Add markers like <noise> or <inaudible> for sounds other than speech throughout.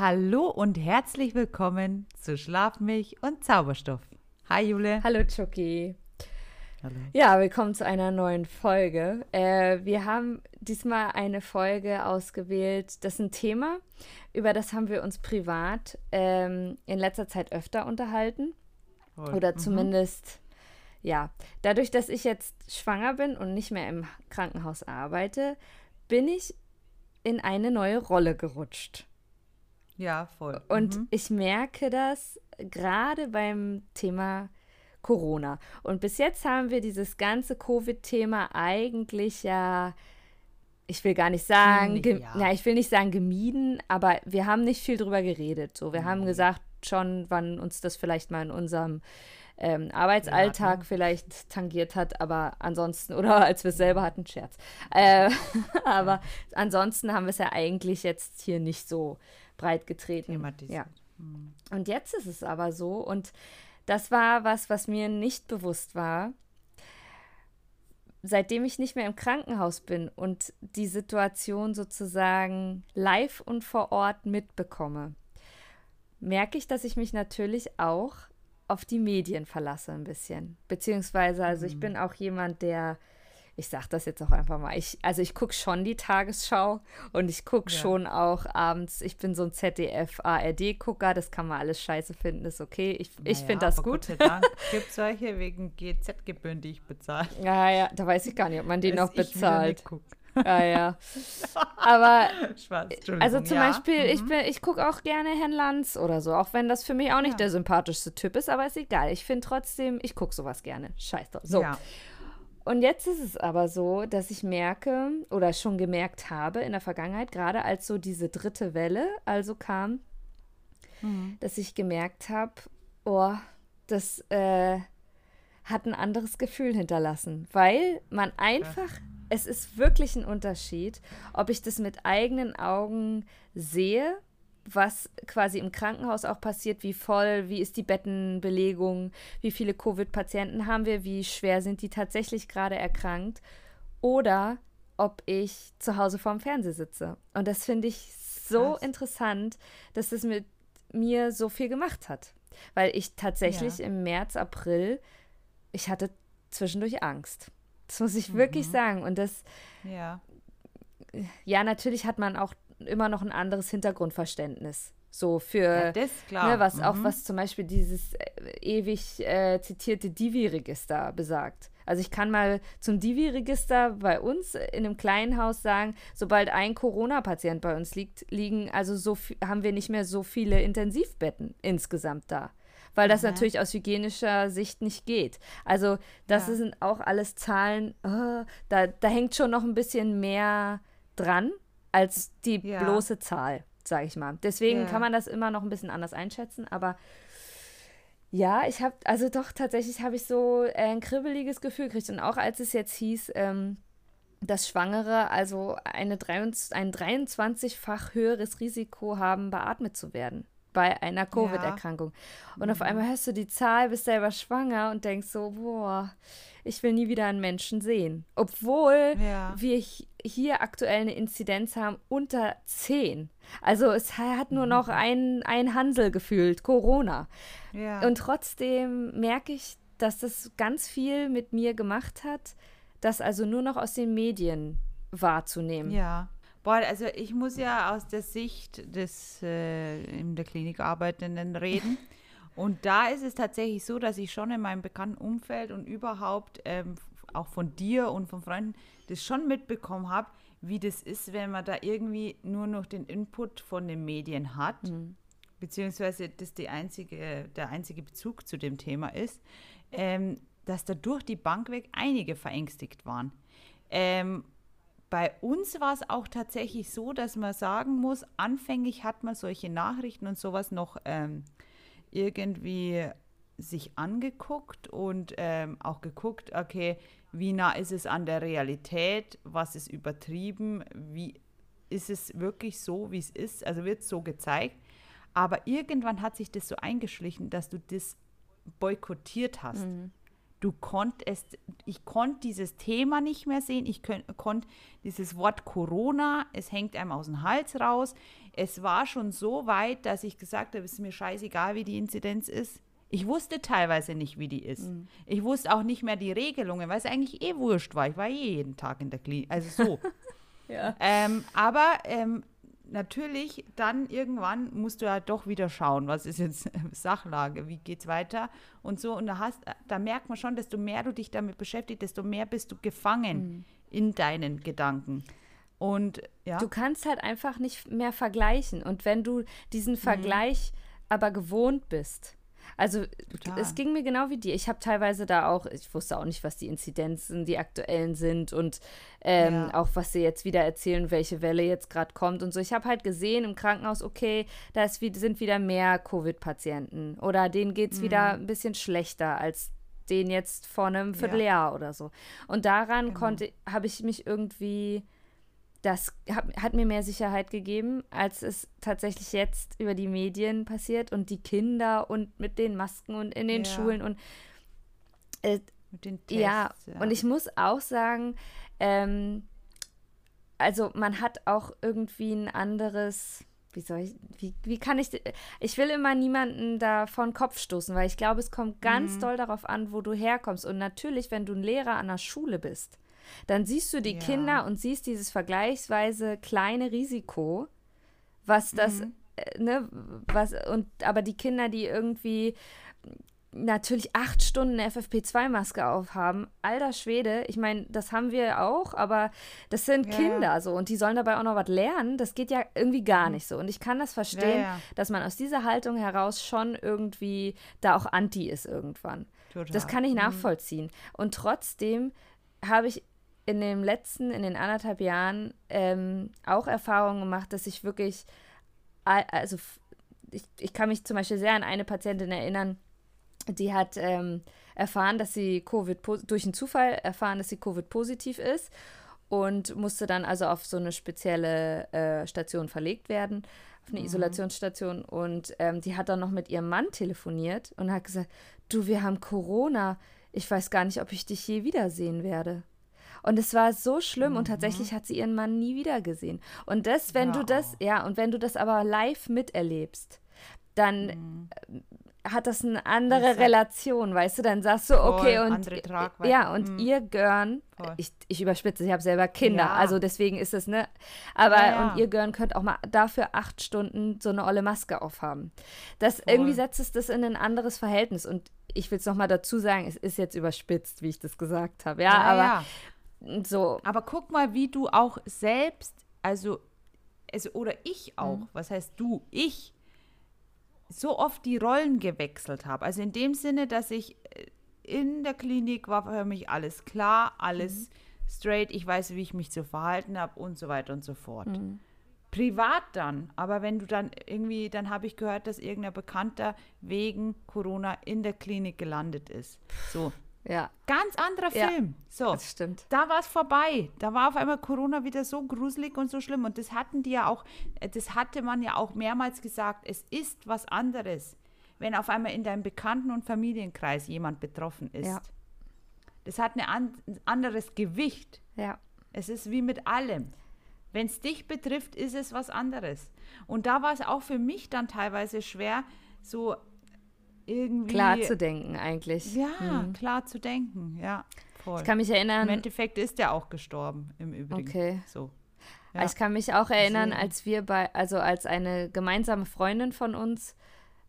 Hallo und herzlich willkommen zu Schlafmilch und Zauberstoff. Hi Jule. Hallo Chucky. Hallo. Ja, willkommen zu einer neuen Folge. Äh, wir haben diesmal eine Folge ausgewählt. Das ist ein Thema, über das haben wir uns privat ähm, in letzter Zeit öfter unterhalten. Voll. Oder mhm. zumindest, ja, dadurch, dass ich jetzt schwanger bin und nicht mehr im Krankenhaus arbeite, bin ich in eine neue Rolle gerutscht. Ja, voll. Und mhm. ich merke das gerade beim Thema Corona. Und bis jetzt haben wir dieses ganze Covid-Thema eigentlich ja, ich will gar nicht sagen, ja. na, ich will nicht sagen gemieden, aber wir haben nicht viel drüber geredet. So, wir mhm. haben gesagt schon, wann uns das vielleicht mal in unserem ähm, Arbeitsalltag ja, vielleicht tangiert hat, aber ansonsten, oder <laughs> als wir es selber hatten, Scherz. Äh, <laughs> aber ansonsten haben wir es ja eigentlich jetzt hier nicht so breit getreten. Ja. Hm. Und jetzt ist es aber so, und das war was, was mir nicht bewusst war. Seitdem ich nicht mehr im Krankenhaus bin und die Situation sozusagen live und vor Ort mitbekomme, merke ich, dass ich mich natürlich auch auf die Medien verlasse ein bisschen. Beziehungsweise, also ich hm. bin auch jemand, der ich sage das jetzt auch einfach mal. Ich, also ich gucke schon die Tagesschau und ich gucke ja. schon auch abends, ich bin so ein ZDF-ARD-Gucker, das kann man alles scheiße finden, ist okay. Ich, naja, ich finde das gut. Gibt es solche wegen GZ-Gebühren, die ich bezahle. Ja, ja, da weiß ich gar nicht, ob man die noch bezahlt. Ja, ja. <laughs> Aber also zum ja. Beispiel, mhm. ich, ich gucke auch gerne Herrn Lanz oder so, auch wenn das für mich auch nicht ja. der sympathischste Typ ist, aber ist egal. Ich finde trotzdem, ich gucke sowas gerne. Scheiße. So. Ja. Und jetzt ist es aber so, dass ich merke oder schon gemerkt habe in der Vergangenheit, gerade als so diese dritte Welle also kam, mhm. dass ich gemerkt habe, oh, das äh, hat ein anderes Gefühl hinterlassen, weil man einfach, ja. es ist wirklich ein Unterschied, ob ich das mit eigenen Augen sehe was quasi im Krankenhaus auch passiert, wie voll, wie ist die Bettenbelegung, wie viele Covid-Patienten haben wir, wie schwer sind die tatsächlich gerade erkrankt oder ob ich zu Hause vorm Fernseher sitze. Und das finde ich so Krass. interessant, dass es mit mir so viel gemacht hat. Weil ich tatsächlich ja. im März, April, ich hatte zwischendurch Angst. Das muss ich mhm. wirklich sagen. Und das, ja. ja, natürlich hat man auch immer noch ein anderes Hintergrundverständnis. So für, ja, ne, was mhm. auch was zum Beispiel dieses äh, ewig äh, zitierte Divi-Register besagt. Also ich kann mal zum Divi-Register bei uns in einem kleinen Haus sagen, sobald ein Corona-Patient bei uns liegt, liegen, also so haben wir nicht mehr so viele Intensivbetten insgesamt da. Weil das ja. natürlich aus hygienischer Sicht nicht geht. Also, das ja. sind auch alles Zahlen, oh, da, da hängt schon noch ein bisschen mehr dran als die ja. bloße Zahl, sage ich mal. Deswegen ja. kann man das immer noch ein bisschen anders einschätzen, aber ja, ich habe, also doch, tatsächlich habe ich so ein kribbeliges Gefühl gekriegt. Und auch als es jetzt hieß, ähm, dass Schwangere also eine 23, ein 23-fach höheres Risiko haben, beatmet zu werden bei einer Covid-Erkrankung. Ja. Und mhm. auf einmal hörst du die Zahl, bist selber schwanger und denkst so, boah, ich will nie wieder einen Menschen sehen. Obwohl ja. wir hier aktuell eine Inzidenz haben unter 10. Also es hat nur noch mhm. ein, ein Hansel gefühlt, Corona. Ja. Und trotzdem merke ich, dass das ganz viel mit mir gemacht hat, das also nur noch aus den Medien wahrzunehmen. Ja. Boah, also ich muss ja aus der Sicht des äh, in der Klinik Arbeitenden reden. <laughs> Und da ist es tatsächlich so, dass ich schon in meinem bekannten Umfeld und überhaupt ähm, auch von dir und von Freunden das schon mitbekommen habe, wie das ist, wenn man da irgendwie nur noch den Input von den Medien hat, mhm. beziehungsweise das die einzige, der einzige Bezug zu dem Thema ist, ähm, dass da durch die Bank weg einige verängstigt waren. Ähm, bei uns war es auch tatsächlich so, dass man sagen muss, anfänglich hat man solche Nachrichten und sowas noch ähm, irgendwie sich angeguckt und ähm, auch geguckt, okay, wie nah ist es an der Realität, was ist übertrieben, wie ist es wirklich so, wie es ist, also wird es so gezeigt. Aber irgendwann hat sich das so eingeschlichen, dass du das boykottiert hast. Mhm. Du konntest, ich konnte dieses Thema nicht mehr sehen. Ich konnte dieses Wort Corona, es hängt einem aus dem Hals raus. Es war schon so weit, dass ich gesagt habe, es ist mir scheißegal, wie die Inzidenz ist. Ich wusste teilweise nicht, wie die ist. Mhm. Ich wusste auch nicht mehr die Regelungen, weil es eigentlich eh wurscht war. Ich war eh jeden Tag in der Klinik. Also so. <laughs> ja. ähm, aber ähm, natürlich, dann irgendwann musst du ja doch wieder schauen, was ist jetzt <laughs> Sachlage, wie geht's weiter und so. Und da hast, da merkt man schon, desto mehr du dich damit beschäftigst, desto mehr bist du gefangen mhm. in deinen Gedanken. Und ja. Du kannst halt einfach nicht mehr vergleichen. Und wenn du diesen mhm. Vergleich mhm. aber gewohnt bist, also Total. es ging mir genau wie dir. Ich habe teilweise da auch, ich wusste auch nicht, was die Inzidenzen, die aktuellen sind und ähm, ja. auch was sie jetzt wieder erzählen, welche Welle jetzt gerade kommt und so. Ich habe halt gesehen im Krankenhaus, okay, da ist, sind wieder mehr Covid-Patienten oder denen geht es mhm. wieder ein bisschen schlechter als den jetzt vor einem Vierteljahr ja. oder so. Und daran genau. konnte, habe ich mich irgendwie das hat, hat, mir mehr Sicherheit gegeben, als es tatsächlich jetzt über die Medien passiert und die Kinder und mit den Masken und in den ja. Schulen und äh, mit den Tests, ja, ja, und ich muss auch sagen, ähm, also man hat auch irgendwie ein anderes, wie soll ich, wie, wie kann ich, ich will immer niemanden da vor den Kopf stoßen, weil ich glaube, es kommt ganz mhm. doll darauf an, wo du herkommst. Und natürlich, wenn du ein Lehrer an der Schule bist, dann siehst du die ja. Kinder und siehst dieses vergleichsweise kleine Risiko, was das, mhm. äh, ne, was, und aber die Kinder, die irgendwie natürlich acht Stunden FFP2-Maske aufhaben. Alter Schwede, ich meine, das haben wir auch, aber das sind ja, Kinder ja. so und die sollen dabei auch noch was lernen. Das geht ja irgendwie gar mhm. nicht so. Und ich kann das verstehen, ja, dass man aus dieser Haltung heraus schon irgendwie da auch anti ist irgendwann. Total. Das kann ich mhm. nachvollziehen. Und trotzdem habe ich in den letzten, in den anderthalb Jahren ähm, auch Erfahrungen gemacht, dass ich wirklich, also ich, ich kann mich zum Beispiel sehr an eine Patientin erinnern, die hat ähm, erfahren, dass sie Covid, durch einen Zufall erfahren, dass sie Covid-positiv ist und musste dann also auf so eine spezielle äh, Station verlegt werden, auf eine mhm. Isolationsstation. Und ähm, die hat dann noch mit ihrem Mann telefoniert und hat gesagt, du, wir haben Corona. Ich weiß gar nicht, ob ich dich je wiedersehen werde. Und es war so schlimm mhm. und tatsächlich hat sie ihren Mann nie wieder gesehen. Und das, wenn ja. du das, ja, und wenn du das aber live miterlebst, dann mhm. hat das eine andere Relation, weißt du? Dann sagst du, okay, und ja, und mhm. ihr Görn, ich, ich überspitze, ich habe selber Kinder, ja. also deswegen ist es, ne? Aber ja, ja. und ihr Görn könnt auch mal dafür acht Stunden so eine olle Maske aufhaben. Das Voll. irgendwie setzt es das in ein anderes Verhältnis und ich will es nochmal dazu sagen, es ist jetzt überspitzt, wie ich das gesagt habe. Ja, aber so. Aber guck mal, wie du auch selbst, also, also oder ich auch, mhm. was heißt du, ich, so oft die Rollen gewechselt habe. Also in dem Sinne, dass ich äh, in der Klinik war für mich alles klar, alles mhm. straight, ich weiß, wie ich mich zu verhalten habe und so weiter und so fort. Mhm. Privat dann, aber wenn du dann irgendwie, dann habe ich gehört, dass irgendein Bekannter wegen Corona in der Klinik gelandet ist. So, ja. Ganz anderer Film. Ja, so. Das stimmt. Da war es vorbei. Da war auf einmal Corona wieder so gruselig und so schlimm. Und das hatten die ja auch, äh, das hatte man ja auch mehrmals gesagt. Es ist was anderes, wenn auf einmal in deinem Bekannten- und Familienkreis jemand betroffen ist. Ja. Das hat ein anderes Gewicht. Ja. Es ist wie mit allem. Wenn es dich betrifft, ist es was anderes. Und da war es auch für mich dann teilweise schwer, so irgendwie. Klar zu denken, eigentlich. Ja, mhm. klar zu denken, ja. Voll. Ich kann mich erinnern. Im Endeffekt ist er auch gestorben, im Übrigen. Okay. So. Ja. Ich kann mich auch erinnern, als wir bei, also als eine gemeinsame Freundin von uns,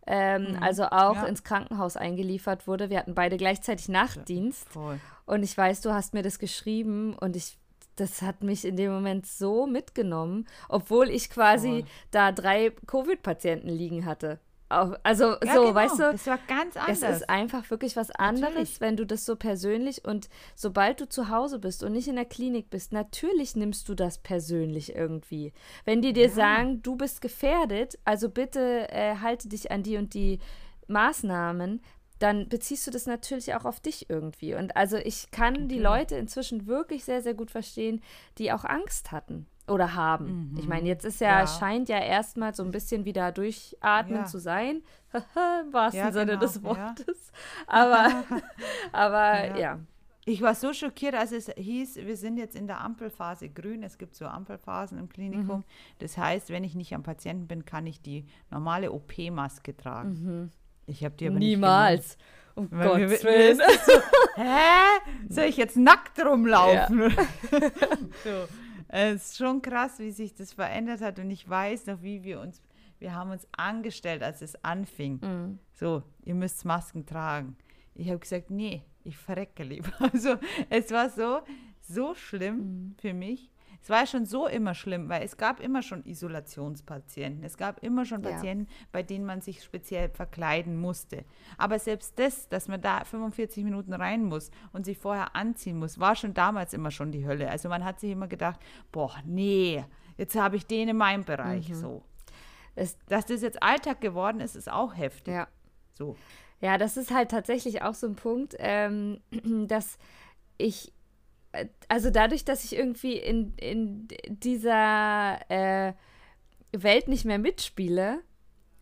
ähm, mhm. also auch ja. ins Krankenhaus eingeliefert wurde. Wir hatten beide gleichzeitig Nachtdienst. Voll. Und ich weiß, du hast mir das geschrieben und ich das hat mich in dem Moment so mitgenommen, obwohl ich quasi Voll. da drei Covid-Patienten liegen hatte also ja, so, genau. weißt du? Es war ganz anders. Es ist einfach wirklich was anderes, natürlich. wenn du das so persönlich und sobald du zu Hause bist und nicht in der Klinik bist, natürlich nimmst du das persönlich irgendwie. Wenn die dir ja. sagen, du bist gefährdet, also bitte äh, halte dich an die und die Maßnahmen, dann beziehst du das natürlich auch auf dich irgendwie. Und also ich kann die Leute inzwischen wirklich sehr, sehr gut verstehen, die auch Angst hatten oder haben. Mhm. Ich meine, jetzt ist ja, ja, scheint ja erstmal so ein bisschen wieder durchatmen ja. zu sein. <laughs> Im wahrsten ja, Sinne genau. des Wortes. Aber, <laughs> aber ja. Ich war so schockiert, als es hieß, wir sind jetzt in der Ampelphase grün. Es gibt so Ampelphasen im Klinikum. Mhm. Das heißt, wenn ich nicht am Patienten bin, kann ich die normale OP-Maske tragen. Mhm. Ich habe die aber Niemals. Um Gottes Willen. So, <laughs> hä? Soll ich jetzt nackt rumlaufen? So. Es ist schon krass, wie sich das verändert hat. Und ich weiß noch, wie wir uns, wir haben uns angestellt, als es anfing. Mhm. So, ihr müsst Masken tragen. Ich habe gesagt, nee, ich verrecke lieber. <laughs> Also es war so, so schlimm mhm. für mich. Es war ja schon so immer schlimm, weil es gab immer schon Isolationspatienten. Es gab immer schon Patienten, ja. bei denen man sich speziell verkleiden musste. Aber selbst das, dass man da 45 Minuten rein muss und sich vorher anziehen muss, war schon damals immer schon die Hölle. Also man hat sich immer gedacht, boah, nee, jetzt habe ich den in meinem Bereich mhm. so. Es, dass das jetzt Alltag geworden ist, ist auch heftig. Ja. So. Ja, das ist halt tatsächlich auch so ein Punkt, ähm, <clears throat> dass ich also dadurch, dass ich irgendwie in, in dieser äh, Welt nicht mehr mitspiele,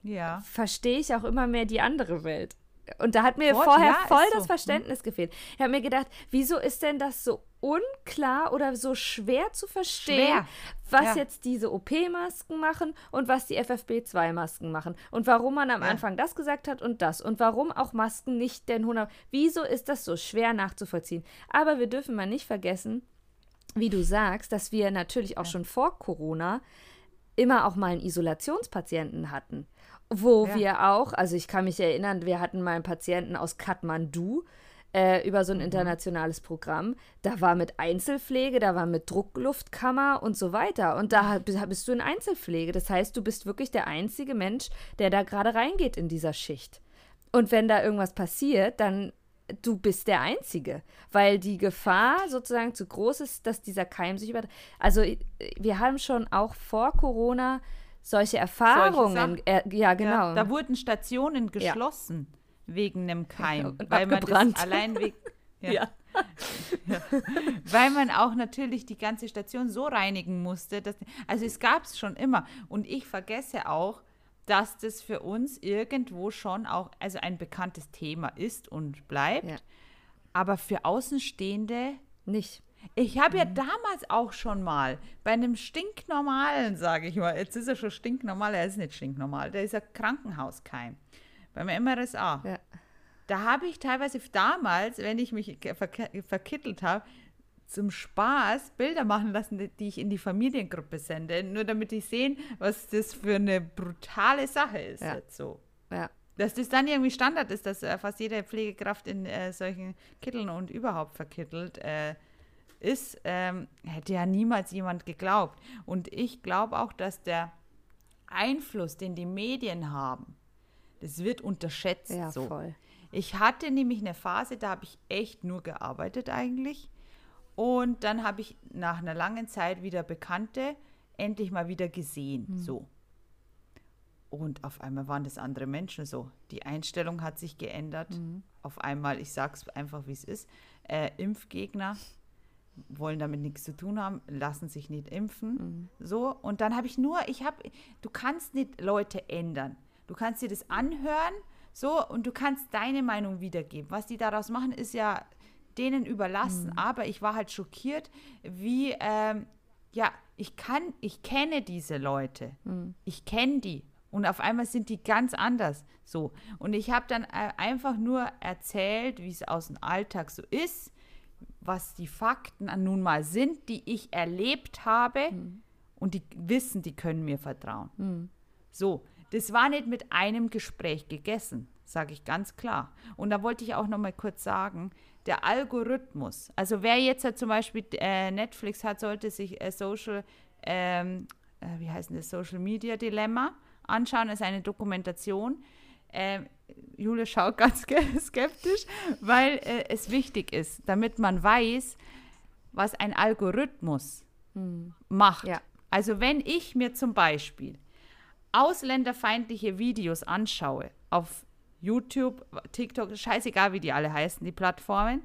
ja. verstehe ich auch immer mehr die andere Welt. Und da hat mir Voll, vorher ja, voll das so. Verständnis hm. gefehlt. Ich habe mir gedacht, wieso ist denn das so unklar oder so schwer zu verstehen, schwer. was ja. jetzt diese OP-Masken machen und was die FFB2-Masken machen und warum man am ja. Anfang das gesagt hat und das und warum auch Masken nicht den 100. Wieso ist das so schwer nachzuvollziehen? Aber wir dürfen mal nicht vergessen, wie du sagst, dass wir natürlich auch ja. schon vor Corona immer auch mal einen Isolationspatienten hatten wo wir auch, also ich kann mich erinnern, wir hatten mal einen Patienten aus Kathmandu äh, über so ein mhm. internationales Programm. Da war mit Einzelpflege, da war mit Druckluftkammer und so weiter. Und da bist du in Einzelpflege. Das heißt, du bist wirklich der einzige Mensch, der da gerade reingeht in dieser Schicht. Und wenn da irgendwas passiert, dann du bist der Einzige, weil die Gefahr sozusagen zu groß ist, dass dieser Keim sich über. Also wir haben schon auch vor Corona solche Erfahrungen. Solche äh, ja, genau. Ja, da wurden Stationen geschlossen ja. Wegen einem Keim, Und weil abgebrannt. man das <laughs> allein wegen ja. <laughs> ja. Weil man auch natürlich die ganze Station so reinigen musste. Dass, also es gab es schon immer. Und ich vergesse auch, dass das für uns irgendwo schon auch also ein bekanntes Thema ist und bleibt. Aber für Außenstehende nicht. Ich habe ja mhm. damals auch schon mal bei einem stinknormalen, sage ich mal, jetzt ist er schon stinknormal, er ist nicht stinknormal, der ist ja Krankenhauskeim beim MRSA. Ja. Da habe ich teilweise damals, wenn ich mich verkittelt habe, zum Spaß Bilder machen lassen, die ich in die Familiengruppe sende, nur damit ich sehen, was das für eine brutale Sache ist ja. so. Ja. Dass das dann irgendwie Standard ist, dass äh, fast jede Pflegekraft in äh, solchen Kitteln und überhaupt verkittelt äh, ist, ähm, hätte ja niemals jemand geglaubt. Und ich glaube auch, dass der Einfluss, den die Medien haben, das wird unterschätzt. Ja, so. voll. Ich hatte nämlich eine Phase, da habe ich echt nur gearbeitet eigentlich. Und dann habe ich nach einer langen Zeit wieder Bekannte endlich mal wieder gesehen. Mhm. So. Und auf einmal waren das andere Menschen so. Die Einstellung hat sich geändert. Mhm. Auf einmal, ich sage es einfach, wie es ist, äh, Impfgegner wollen damit nichts zu tun haben, lassen sich nicht impfen. Mhm. So, und dann habe ich nur, ich habe, du kannst nicht Leute ändern. Du kannst dir das anhören, so, und du kannst deine Meinung wiedergeben. Was die daraus machen, ist ja denen überlassen. Mhm. Aber ich war halt schockiert, wie, ähm, ja, ich kann, ich kenne diese Leute. Mhm. Ich kenne die. Und auf einmal sind die ganz anders. So. Und ich habe dann äh, einfach nur erzählt, wie es aus dem Alltag so ist was die Fakten nun mal sind, die ich erlebt habe mhm. und die wissen, die können mir vertrauen. Mhm. So, das war nicht mit einem Gespräch gegessen, sage ich ganz klar. Und da wollte ich auch noch mal kurz sagen, der Algorithmus, also wer jetzt ja zum Beispiel äh, Netflix hat, sollte sich äh, Social, ähm, äh, wie heißt das, Social Media Dilemma anschauen, das ist eine Dokumentation. Ähm, Jule schaut ganz <laughs> skeptisch, weil äh, es wichtig ist, damit man weiß, was ein Algorithmus hm. macht. Ja. Also wenn ich mir zum Beispiel ausländerfeindliche Videos anschaue auf YouTube, TikTok, scheißegal, wie die alle heißen, die Plattformen,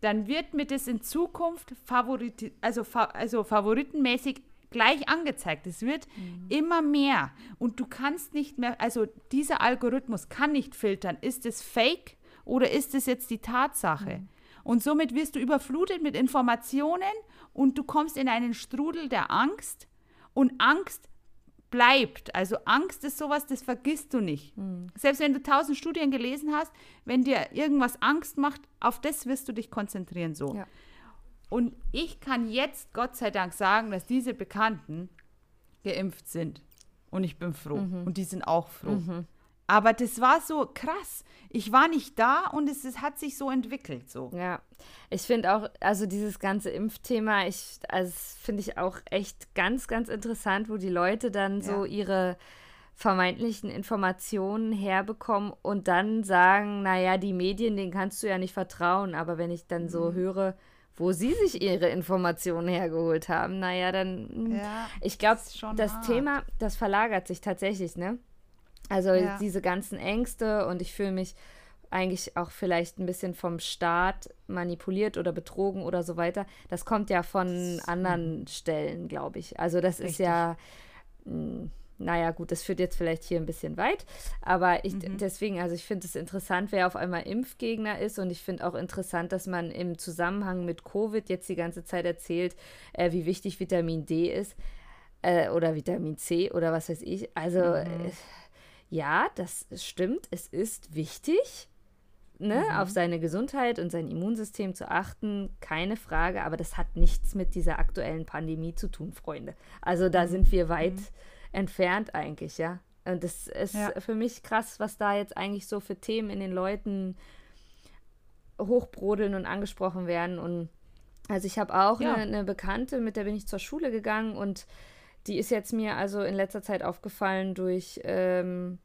dann wird mir das in Zukunft Favoriti also, also favoritenmäßig gleich angezeigt. Es wird mhm. immer mehr. Und du kannst nicht mehr, also dieser Algorithmus kann nicht filtern, ist es fake oder ist es jetzt die Tatsache? Mhm. Und somit wirst du überflutet mit Informationen und du kommst in einen Strudel der Angst. Und Angst bleibt. Also Angst ist sowas, das vergisst du nicht. Mhm. Selbst wenn du tausend Studien gelesen hast, wenn dir irgendwas Angst macht, auf das wirst du dich konzentrieren so. Ja. Und ich kann jetzt Gott sei Dank sagen, dass diese Bekannten geimpft sind. Und ich bin froh. Mhm. Und die sind auch froh. Mhm. Aber das war so krass. Ich war nicht da und es, es hat sich so entwickelt. So. Ja, ich finde auch, also dieses ganze Impfthema, ich, also finde ich auch echt ganz, ganz interessant, wo die Leute dann so ja. ihre vermeintlichen Informationen herbekommen und dann sagen, naja, die Medien, denen kannst du ja nicht vertrauen. Aber wenn ich dann so mhm. höre, wo sie sich ihre Informationen hergeholt haben, naja, dann, ja, ich glaube, das hart. Thema, das verlagert sich tatsächlich, ne? Also ja. diese ganzen Ängste und ich fühle mich eigentlich auch vielleicht ein bisschen vom Staat manipuliert oder betrogen oder so weiter. Das kommt ja von anderen Stellen, glaube ich. Also das Richtig. ist ja, hm, naja, gut, das führt jetzt vielleicht hier ein bisschen weit, aber ich mhm. deswegen, also ich finde es interessant, wer auf einmal Impfgegner ist und ich finde auch interessant, dass man im Zusammenhang mit Covid jetzt die ganze Zeit erzählt, äh, wie wichtig Vitamin D ist äh, oder Vitamin C oder was weiß ich. Also mhm. äh, ja, das stimmt, es ist wichtig, ne, mhm. auf seine Gesundheit und sein Immunsystem zu achten, keine Frage, aber das hat nichts mit dieser aktuellen Pandemie zu tun, Freunde. Also da mhm. sind wir weit mhm. entfernt eigentlich, ja. Und das ist ja. für mich krass, was da jetzt eigentlich so für Themen in den Leuten hochbrodeln und angesprochen werden. Und also ich habe auch ja. eine, eine Bekannte, mit der bin ich zur Schule gegangen und die ist jetzt mir also in letzter Zeit aufgefallen durch ähm,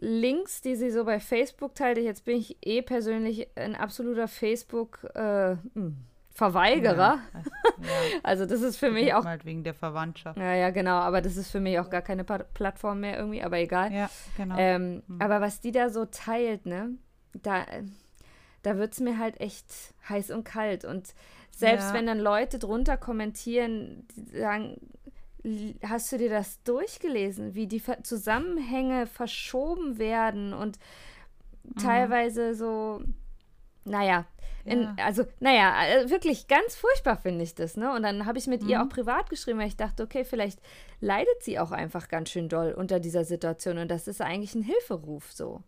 Links, die sie so bei Facebook teilte. Jetzt bin ich eh persönlich ein absoluter Facebook äh, hm, Verweigerer. Ja, ja. <laughs> also das ist für mich auch halt wegen der Verwandtschaft. Ja, ja, genau. Aber das ist für mich auch gar keine pa Plattform mehr irgendwie. Aber egal. Ja, genau. Ähm, mhm. Aber was die da so teilt, ne, da, da wird es mir halt echt heiß und kalt. Und selbst ja. wenn dann Leute drunter kommentieren, die sagen, hast du dir das durchgelesen, wie die Zusammenhänge verschoben werden und mhm. teilweise so, naja, in, ja. also, naja, äh, wirklich ganz furchtbar finde ich das, ne? Und dann habe ich mit mhm. ihr auch privat geschrieben, weil ich dachte, okay, vielleicht leidet sie auch einfach ganz schön doll unter dieser Situation und das ist eigentlich ein Hilferuf so.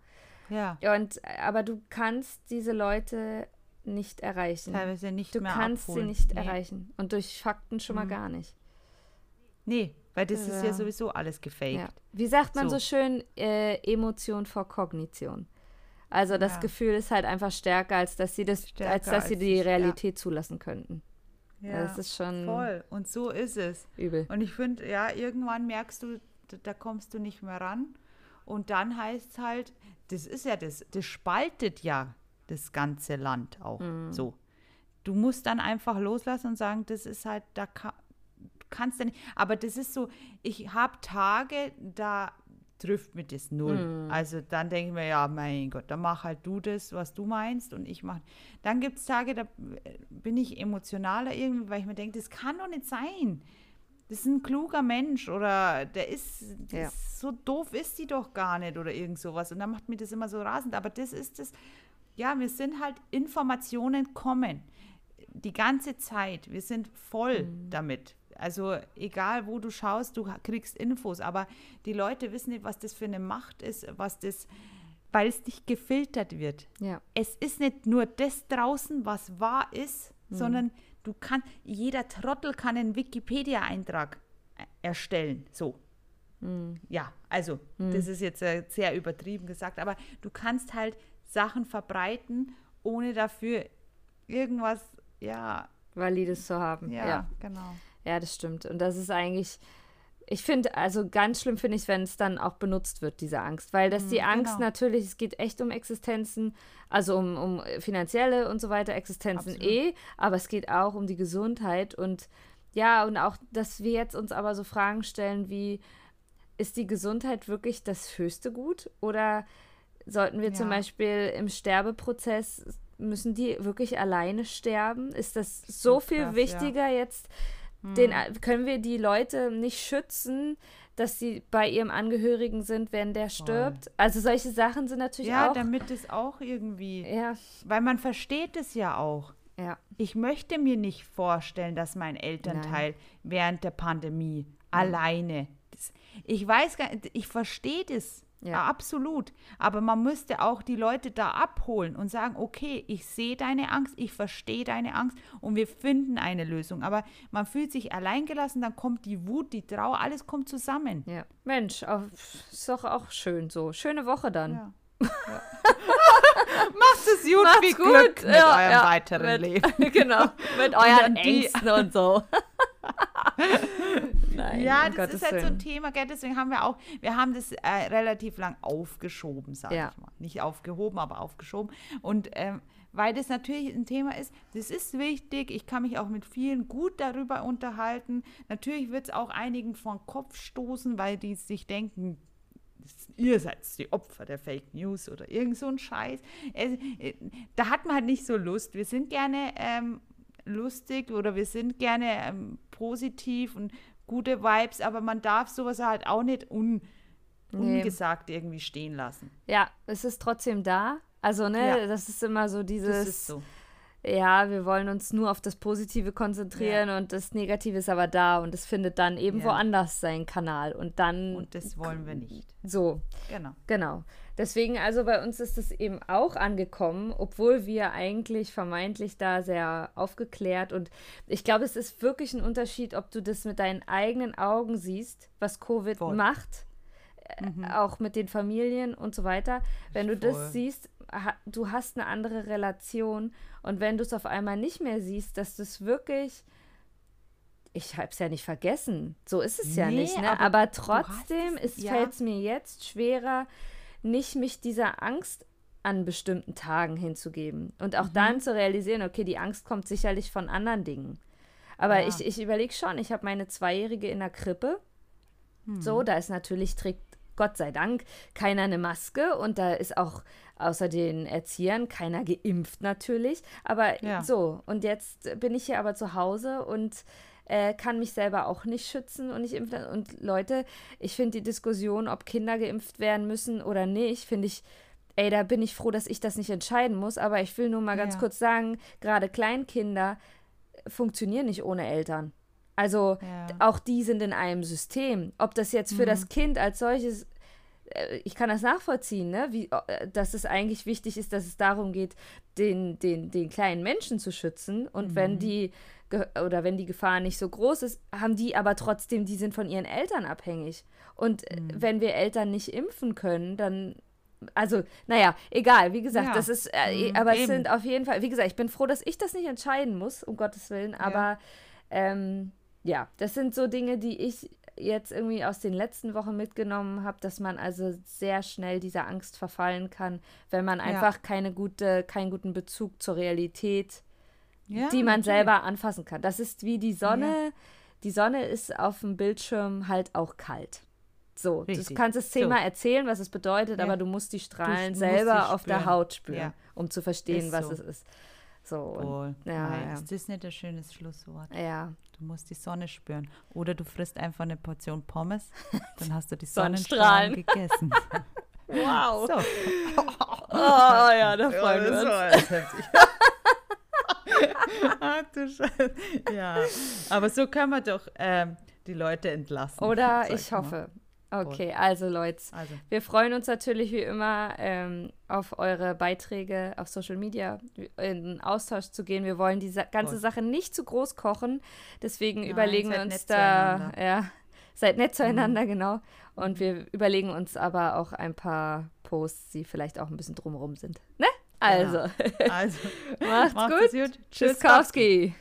Ja. Und, aber du kannst diese Leute nicht erreichen. Teilweise nicht du mehr Du kannst abholen. sie nicht nee. erreichen. Und durch Fakten schon mhm. mal gar nicht. Nee, weil das ja. ist ja sowieso alles gefaked. Ja. Wie sagt man so, so schön, äh, Emotion vor Kognition. Also das ja. Gefühl ist halt einfach stärker, als dass sie das, stärker als dass als sie die Realität zulassen könnten. Ja, das ist schon voll. Und so ist es. Übel. Und ich finde, ja, irgendwann merkst du, da kommst du nicht mehr ran. Und dann heißt es halt, das ist ja das, das spaltet ja das ganze Land auch mhm. so. Du musst dann einfach loslassen und sagen, das ist halt, da kann, kannst ja nicht. Aber das ist so, ich habe Tage, da trifft mir das null. Mm. Also dann denke ich mir, ja, mein Gott, dann mach halt du das, was du meinst und ich mache. Dann gibt es Tage, da bin ich emotionaler irgendwie, weil ich mir denke, das kann doch nicht sein. Das ist ein kluger Mensch oder der ist, ja. so doof ist die doch gar nicht oder irgend sowas. Und dann macht mir das immer so rasend. Aber das ist das, ja, wir sind halt, Informationen kommen die ganze Zeit. Wir sind voll mm. damit. Also egal, wo du schaust, du kriegst Infos, aber die Leute wissen nicht, was das für eine Macht ist, was das, weil es nicht gefiltert wird. Ja. Es ist nicht nur das draußen, was wahr ist, mhm. sondern du kannst, jeder Trottel kann einen Wikipedia-Eintrag äh, erstellen. So. Mhm. Ja, also, mhm. das ist jetzt äh, sehr übertrieben gesagt, aber du kannst halt Sachen verbreiten, ohne dafür irgendwas, ja. Valides zu haben. Ja, ja. genau. Ja, das stimmt. Und das ist eigentlich, ich finde, also ganz schlimm finde ich, wenn es dann auch benutzt wird, diese Angst. Weil das die mhm, Angst genau. natürlich, es geht echt um Existenzen, also um, um finanzielle und so weiter, Existenzen Absolut. eh, aber es geht auch um die Gesundheit und ja, und auch, dass wir jetzt uns aber so Fragen stellen wie, ist die Gesundheit wirklich das höchste Gut oder sollten wir ja. zum Beispiel im Sterbeprozess, müssen die wirklich alleine sterben? Ist das so, so viel krass, wichtiger ja. jetzt? Den, hm. können wir die Leute nicht schützen, dass sie bei ihrem Angehörigen sind, wenn der stirbt. Voll. Also solche Sachen sind natürlich ja, auch. Ja, damit es auch irgendwie. Ja. Weil man versteht es ja auch. Ja. Ich möchte mir nicht vorstellen, dass mein Elternteil Nein. während der Pandemie Nein. alleine. Ich weiß gar nicht, ich verstehe das. Ja. Absolut. Aber man müsste auch die Leute da abholen und sagen, okay, ich sehe deine Angst, ich verstehe deine Angst und wir finden eine Lösung. Aber man fühlt sich alleingelassen, dann kommt die Wut, die Trauer, alles kommt zusammen. Ja. Mensch, auch, ist doch auch schön so. Schöne Woche dann. Ja. Ja. <laughs> Macht es gut, Macht's viel gut. Glück mit ja, eurem weiteren mit, Leben. <laughs> Genau, <laughs> mit euren Ängsten und so. Nein, ja, um das Gottes ist halt Willen. so ein Thema, gell? deswegen haben wir auch, wir haben das äh, relativ lang aufgeschoben, sag ja. ich mal. Nicht aufgehoben, aber aufgeschoben. Und ähm, weil das natürlich ein Thema ist, das ist wichtig. Ich kann mich auch mit vielen gut darüber unterhalten. Natürlich wird es auch einigen vor den Kopf stoßen, weil die sich denken, ihr seid die Opfer der Fake News oder irgend so ein Scheiß. Es, äh, da hat man halt nicht so Lust. Wir sind gerne ähm, lustig oder wir sind gerne ähm, positiv und gute Vibes, aber man darf sowas halt auch nicht un, ungesagt nee. irgendwie stehen lassen. Ja, es ist trotzdem da. Also, ne, ja. das ist immer so dieses. Das ist so. Ja, wir wollen uns nur auf das Positive konzentrieren ja. und das Negative ist aber da und es findet dann eben ja. woanders seinen Kanal und dann. Und das wollen wir nicht. So. Genau. Genau. Deswegen, also bei uns ist es eben auch angekommen, obwohl wir eigentlich vermeintlich da sehr aufgeklärt und ich glaube, es ist wirklich ein Unterschied, ob du das mit deinen eigenen Augen siehst, was Covid Voll. macht, äh, mhm. auch mit den Familien und so weiter. Wenn du Voll. das siehst, ha, du hast eine andere Relation und wenn du es auf einmal nicht mehr siehst, dass du es wirklich ich habe es ja nicht vergessen. So ist es ja nicht, ne? Aber, aber trotzdem ja. fällt es mir jetzt schwerer, nicht mich dieser Angst an bestimmten Tagen hinzugeben. Und auch mhm. dann zu realisieren, okay, die Angst kommt sicherlich von anderen Dingen. Aber ja. ich, ich überlege schon, ich habe meine Zweijährige in der Krippe. Mhm. So, da ist natürlich, trägt Gott sei Dank keiner eine Maske und da ist auch außer den Erziehern keiner geimpft natürlich. Aber ja. so, und jetzt bin ich hier aber zu Hause und äh, kann mich selber auch nicht schützen und nicht impfen. Und Leute, ich finde die Diskussion, ob Kinder geimpft werden müssen oder nicht, finde ich, ey, da bin ich froh, dass ich das nicht entscheiden muss. Aber ich will nur mal ganz ja. kurz sagen, gerade Kleinkinder funktionieren nicht ohne Eltern. Also ja. auch die sind in einem System. Ob das jetzt für mhm. das Kind als solches äh, ich kann das nachvollziehen, ne? Wie, äh, dass es eigentlich wichtig ist, dass es darum geht, den, den, den kleinen Menschen zu schützen. Und mhm. wenn die oder wenn die Gefahr nicht so groß ist, haben die aber trotzdem, die sind von ihren Eltern abhängig. Und äh, mhm. wenn wir Eltern nicht impfen können, dann also, naja, egal, wie gesagt, ja. das ist, äh, mhm, aber es sind auf jeden Fall, wie gesagt, ich bin froh, dass ich das nicht entscheiden muss, um Gottes Willen, aber ja, ähm, ja das sind so Dinge, die ich jetzt irgendwie aus den letzten Wochen mitgenommen habe, dass man also sehr schnell dieser Angst verfallen kann, wenn man einfach ja. keine gute, keinen guten Bezug zur Realität ja, die man okay. selber anfassen kann. Das ist wie die Sonne. Ja. Die Sonne ist auf dem Bildschirm halt auch kalt. So, Richtig. du kannst es zehnmal so. erzählen, was es bedeutet, aber du musst die Strahlen du selber auf der Haut spüren, um zu verstehen, ist was so. es ist. So, und, ja, ja. Ist das nicht ein schönes Schlusswort? Ja. Du musst die Sonne spüren. Oder du frisst einfach eine Portion Pommes, <laughs> dann hast du die Sonnenstrahlen gegessen. <laughs> wow. So. <laughs> Oh, ja, da freuen ja, wir uns. Ach du Scheiße. Ja, aber so können wir doch ähm, die Leute entlassen. Oder ich hoffe. Okay, also Leute, also. wir freuen uns natürlich wie immer ähm, auf eure Beiträge auf Social Media, in den Austausch zu gehen. Wir wollen die ganze Voll. Sache nicht zu groß kochen, deswegen Nein, überlegen wir uns da, ja, seid nett zueinander, mhm. genau. Und wir überlegen uns aber auch ein paar Posts, die vielleicht auch ein bisschen drumherum sind. Ne? Also, also. <laughs> macht's, macht's gut. gut. Tschüss, Kowski.